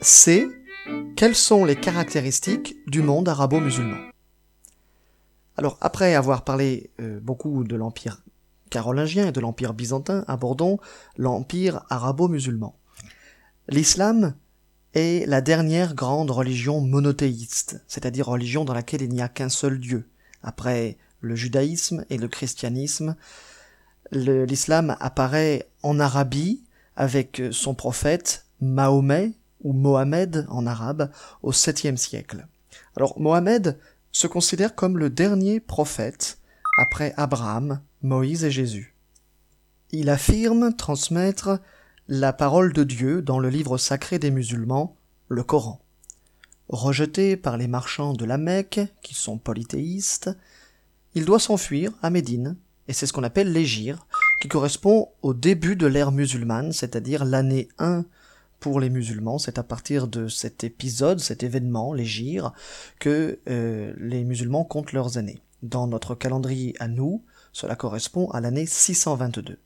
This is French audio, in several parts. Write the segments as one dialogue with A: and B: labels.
A: c'est quelles sont les caractéristiques du monde arabo-musulman? Alors après avoir parlé euh, beaucoup de l'empire carolingien et de l'empire byzantin, abordons l'empire arabo-musulman. L'islam est la dernière grande religion monothéiste, c'est-à-dire religion dans laquelle il n'y a qu'un seul Dieu. Après le judaïsme et le christianisme, l'islam apparaît en Arabie avec son prophète Mahomet ou Mohamed en arabe au 7e siècle. Alors Mohamed se considère comme le dernier prophète après Abraham, Moïse et Jésus. Il affirme transmettre la parole de Dieu dans le livre sacré des musulmans, le Coran. Rejeté par les marchands de la Mecque, qui sont polythéistes, il doit s'enfuir à Médine, et c'est ce qu'on appelle l'égir, qui correspond au début de l'ère musulmane, c'est-à-dire l'année 1 pour les musulmans. C'est à partir de cet épisode, cet événement, l'égir, que euh, les musulmans comptent leurs années. Dans notre calendrier à nous, cela correspond à l'année 622.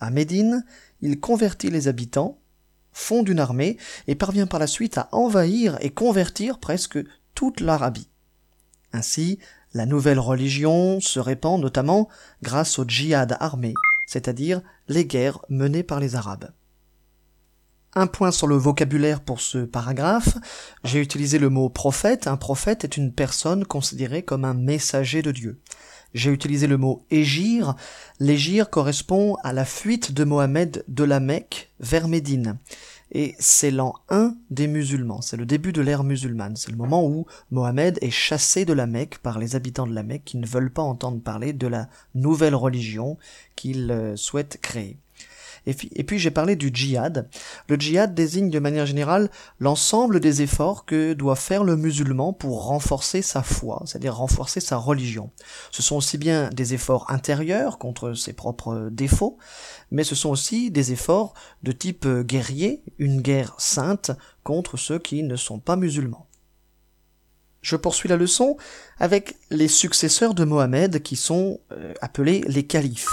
A: À Médine, il convertit les habitants, fonde une armée et parvient par la suite à envahir et convertir presque toute l'Arabie. Ainsi, la nouvelle religion se répand notamment grâce au djihad armé, c'est-à-dire les guerres menées par les Arabes. Un point sur le vocabulaire pour ce paragraphe. J'ai utilisé le mot prophète. Un prophète est une personne considérée comme un messager de Dieu. J'ai utilisé le mot égir. L'égir correspond à la fuite de Mohammed de la Mecque vers Médine. Et c'est l'an 1 des musulmans. C'est le début de l'ère musulmane. C'est le moment où Mohammed est chassé de la Mecque par les habitants de la Mecque qui ne veulent pas entendre parler de la nouvelle religion qu'il euh, souhaite créer. Et puis, j'ai parlé du djihad. Le djihad désigne de manière générale l'ensemble des efforts que doit faire le musulman pour renforcer sa foi, c'est-à-dire renforcer sa religion. Ce sont aussi bien des efforts intérieurs contre ses propres défauts, mais ce sont aussi des efforts de type guerrier, une guerre sainte contre ceux qui ne sont pas musulmans. Je poursuis la leçon avec les successeurs de Mohammed qui sont euh, appelés les califes.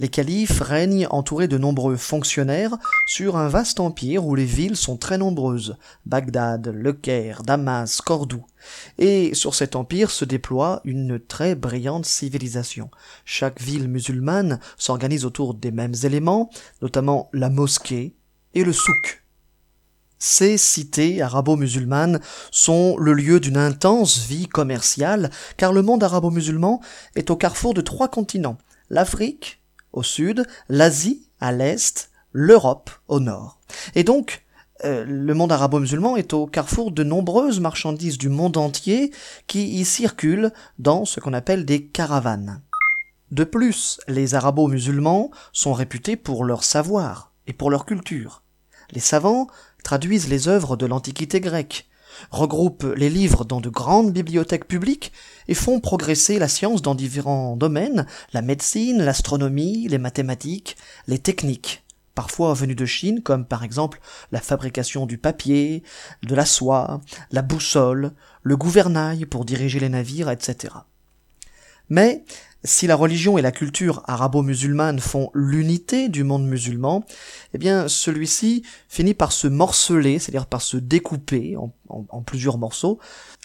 A: Les califes règnent entourés de nombreux fonctionnaires sur un vaste empire où les villes sont très nombreuses. Bagdad, Le Caire, Damas, Cordoue. Et sur cet empire se déploie une très brillante civilisation. Chaque ville musulmane s'organise autour des mêmes éléments, notamment la mosquée et le souk. Ces cités arabo-musulmanes sont le lieu d'une intense vie commerciale, car le monde arabo-musulman est au carrefour de trois continents, l'Afrique, au sud, l'Asie à l'est, l'Europe au nord. Et donc, euh, le monde arabo-musulman est au carrefour de nombreuses marchandises du monde entier qui y circulent dans ce qu'on appelle des caravanes. De plus, les arabo-musulmans sont réputés pour leur savoir et pour leur culture. Les savants traduisent les œuvres de l'Antiquité grecque, regroupent les livres dans de grandes bibliothèques publiques et font progresser la science dans différents domaines, la médecine, l'astronomie, les mathématiques, les techniques, parfois venues de Chine, comme par exemple la fabrication du papier, de la soie, la boussole, le gouvernail pour diriger les navires, etc. Mais si la religion et la culture arabo-musulmane font l'unité du monde musulman, eh bien celui-ci finit par se morceler, c'est-à-dire par se découper en, plusieurs morceaux,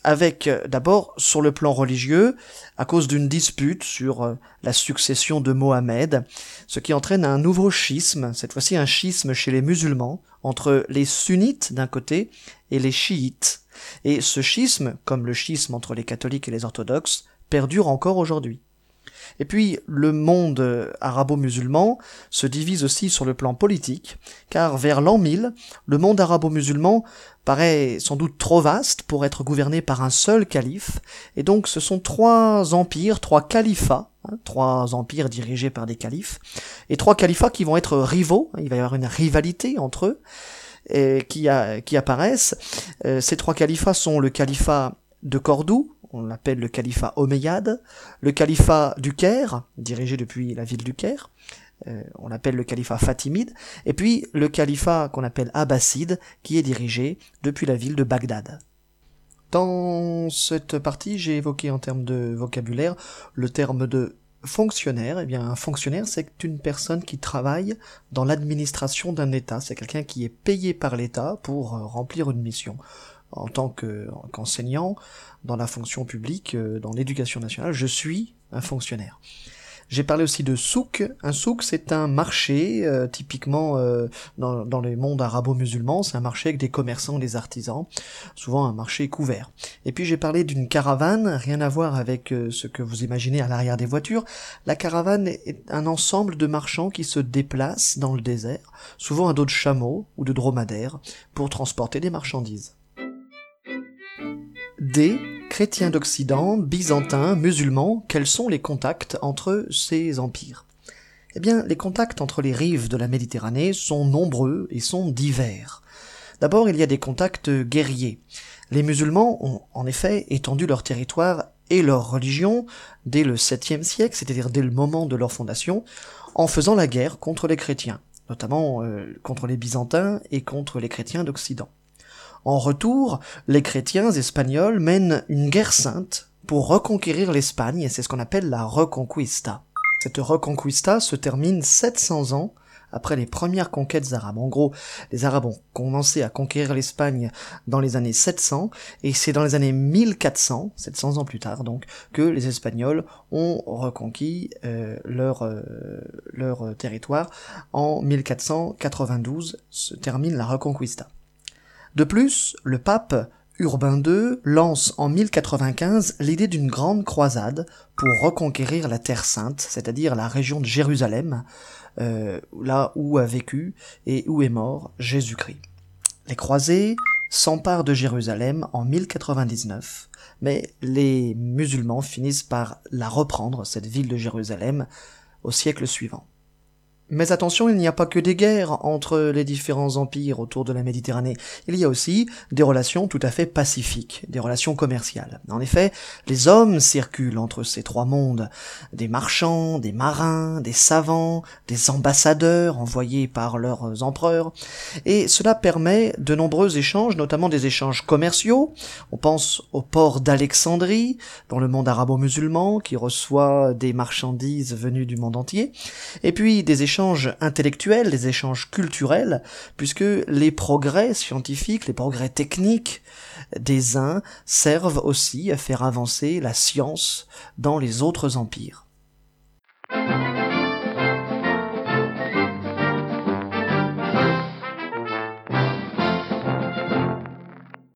A: avec euh, d'abord sur le plan religieux, à cause d'une dispute sur euh, la succession de Mohammed, ce qui entraîne un nouveau schisme, cette fois-ci un schisme chez les musulmans, entre les sunnites d'un côté et les chiites. Et ce schisme, comme le schisme entre les catholiques et les orthodoxes, perdure encore aujourd'hui. Et puis le monde arabo-musulman se divise aussi sur le plan politique, car vers l'an 1000, le monde arabo-musulman paraît sans doute trop vaste pour être gouverné par un seul calife, et donc ce sont trois empires, trois califats, hein, trois empires dirigés par des califes, et trois califats qui vont être rivaux, il va y avoir une rivalité entre eux, et qui, apparaissent. Euh, ces trois califats sont le califat de Cordoue, on l'appelle le califat omeyyade, le califat du Caire, dirigé depuis la ville du Caire, euh, on l'appelle le califat fatimide, et puis le califat qu'on appelle abbasside, qui est dirigé depuis la ville de Bagdad. Dans cette partie, j'ai évoqué en termes de vocabulaire le terme de fonctionnaire, eh bien un fonctionnaire c'est une personne qui travaille dans l'administration d'un État, c'est quelqu'un qui est payé par l'État pour euh, remplir une mission. En tant qu'enseignant dans la fonction publique, euh, dans l'éducation nationale, je suis un fonctionnaire. J'ai parlé aussi de souk. Un souk, c'est un marché, euh, typiquement euh, dans, dans les mondes arabo-musulmans, c'est un marché avec des commerçants, des artisans, souvent un marché couvert. Et puis j'ai parlé d'une caravane, rien à voir avec ce que vous imaginez à l'arrière des voitures. La caravane est un ensemble de marchands qui se déplacent dans le désert, souvent à dos de chameaux ou de dromadaires, pour transporter des marchandises. D chrétiens d'Occident, byzantins, musulmans, quels sont les contacts entre ces empires? Eh bien, les contacts entre les rives de la Méditerranée sont nombreux et sont divers. D'abord, il y a des contacts guerriers. Les musulmans ont en effet étendu leur territoire et leur religion dès le 7e siècle, c'est-à-dire dès le moment de leur fondation, en faisant la guerre contre les chrétiens, notamment euh, contre les byzantins et contre les chrétiens d'Occident. En retour, les chrétiens espagnols mènent une guerre sainte pour reconquérir l'Espagne, et c'est ce qu'on appelle la Reconquista. Cette Reconquista se termine 700 ans après les premières conquêtes arabes. En gros, les Arabes ont commencé à conquérir l'Espagne dans les années 700, et c'est dans les années 1400, 700 ans plus tard donc, que les Espagnols ont reconquis euh, leur, euh, leur territoire. En 1492 se termine la Reconquista. De plus, le pape Urbain II lance en 1095 l'idée d'une grande croisade pour reconquérir la Terre Sainte, c'est-à-dire la région de Jérusalem, euh, là où a vécu et où est mort Jésus-Christ. Les croisés s'emparent de Jérusalem en 1099, mais les musulmans finissent par la reprendre, cette ville de Jérusalem, au siècle suivant. Mais attention, il n'y a pas que des guerres entre les différents empires autour de la Méditerranée. Il y a aussi des relations tout à fait pacifiques, des relations commerciales. En effet, les hommes circulent entre ces trois mondes. Des marchands, des marins, des savants, des ambassadeurs envoyés par leurs empereurs. Et cela permet de nombreux échanges, notamment des échanges commerciaux. On pense au port d'Alexandrie, dans le monde arabo-musulman, qui reçoit des marchandises venues du monde entier. Et puis des intellectuels, les échanges culturels, puisque les progrès scientifiques, les progrès techniques des uns servent aussi à faire avancer la science dans les autres empires.